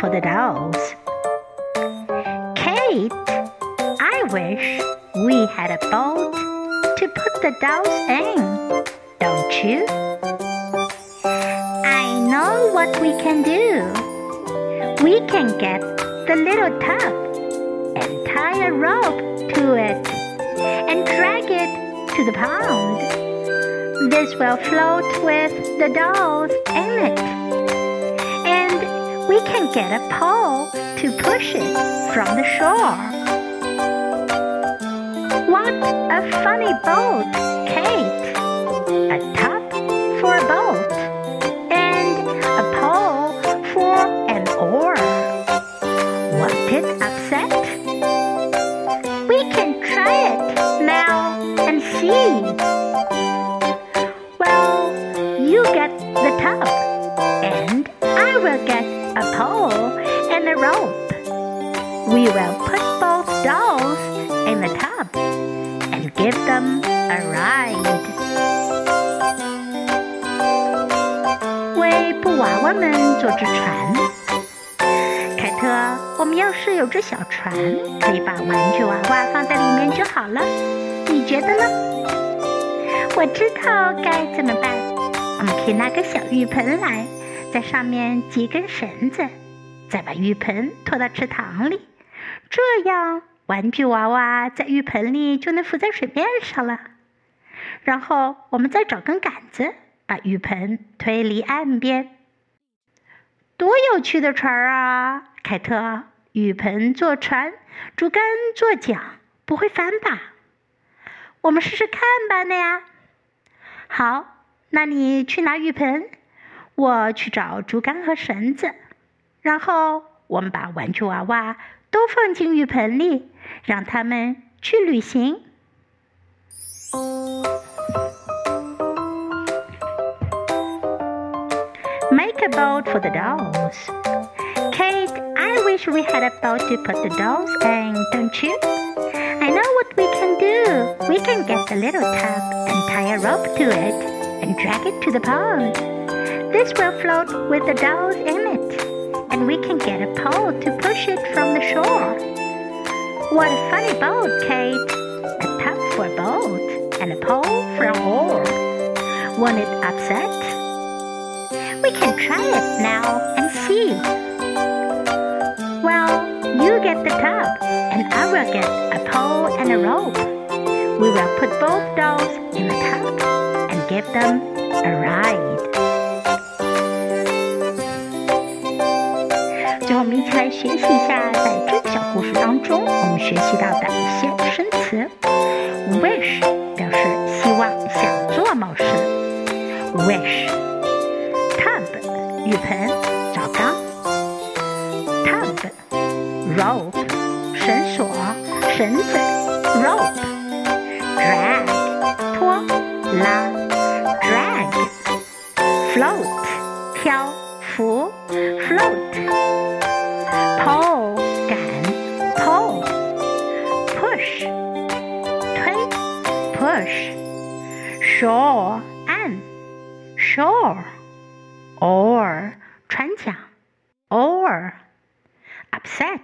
for the dolls. Kate, I wish we had a boat to put the dolls in, don't you? I know what we can do. We can get the little tub and tie a rope to it and drag it to the pond. This will float with the dolls in it. We can get a pole to push it from the shore. What a funny boat, Kate! A tub for a boat and a pole for an oar. Want it upset? We can try it now and see. Well, you get the tub, and I will get a pole and a rope. We will put both dolls in the tub and give them a ride. 为布娃娃们做只船。凯特，我们要是有只小船，可以把玩具娃娃放在里面就好了。你觉得呢？我知道该怎么办。我们可以拿个小浴盆来，在上面系根绳子，再把浴盆拖到池塘里，这样玩具娃娃在浴盆里就能浮在水面上了。然后我们再找根杆子，把浴盆推离岸边。多有趣的船啊，凯特！浴盆做船，竹竿做桨，不会翻吧？我们试试看吧，那样。好，那你去拿浴盆，我去找竹竿和绳子，然后我们把玩具娃娃都放进浴盆里，让他们去旅行。Make a boat for the dolls. Kate, I wish we had a boat to put the dolls in, don't you? I know what we can do. We can get the little tub and tie a rope to it and drag it to the pond. This will float with the dolls in it, and we can get a pole to push it from the shore. What a funny boat, Kate! A tub for boat and a pole for oar. Won't it upset? We can try it now and see. Well, you get the tub, and I will get a pole and a rope. We will put both dolls in the tub and give them a ride. 最后，我们一起来学习一下，在这个小故事当中，我们学习到的一些生词。Wish 表示希望、想做某事。Wish。Tub 浴盆、澡缸。Tub rope 绳索、绳子。Rope drag 拖、拉。Drag float 漂浮。Float Bush, shore 岸，shore，oar 船桨，oar upset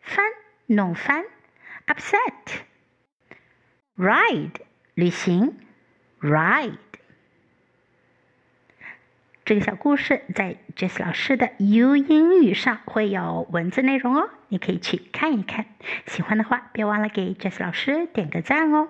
翻弄翻，upset ride 旅行，ride。这个小故事在 Jess 老师的 U 英语上会有文字内容哦，你可以去看一看。喜欢的话，别忘了给 Jess 老师点个赞哦。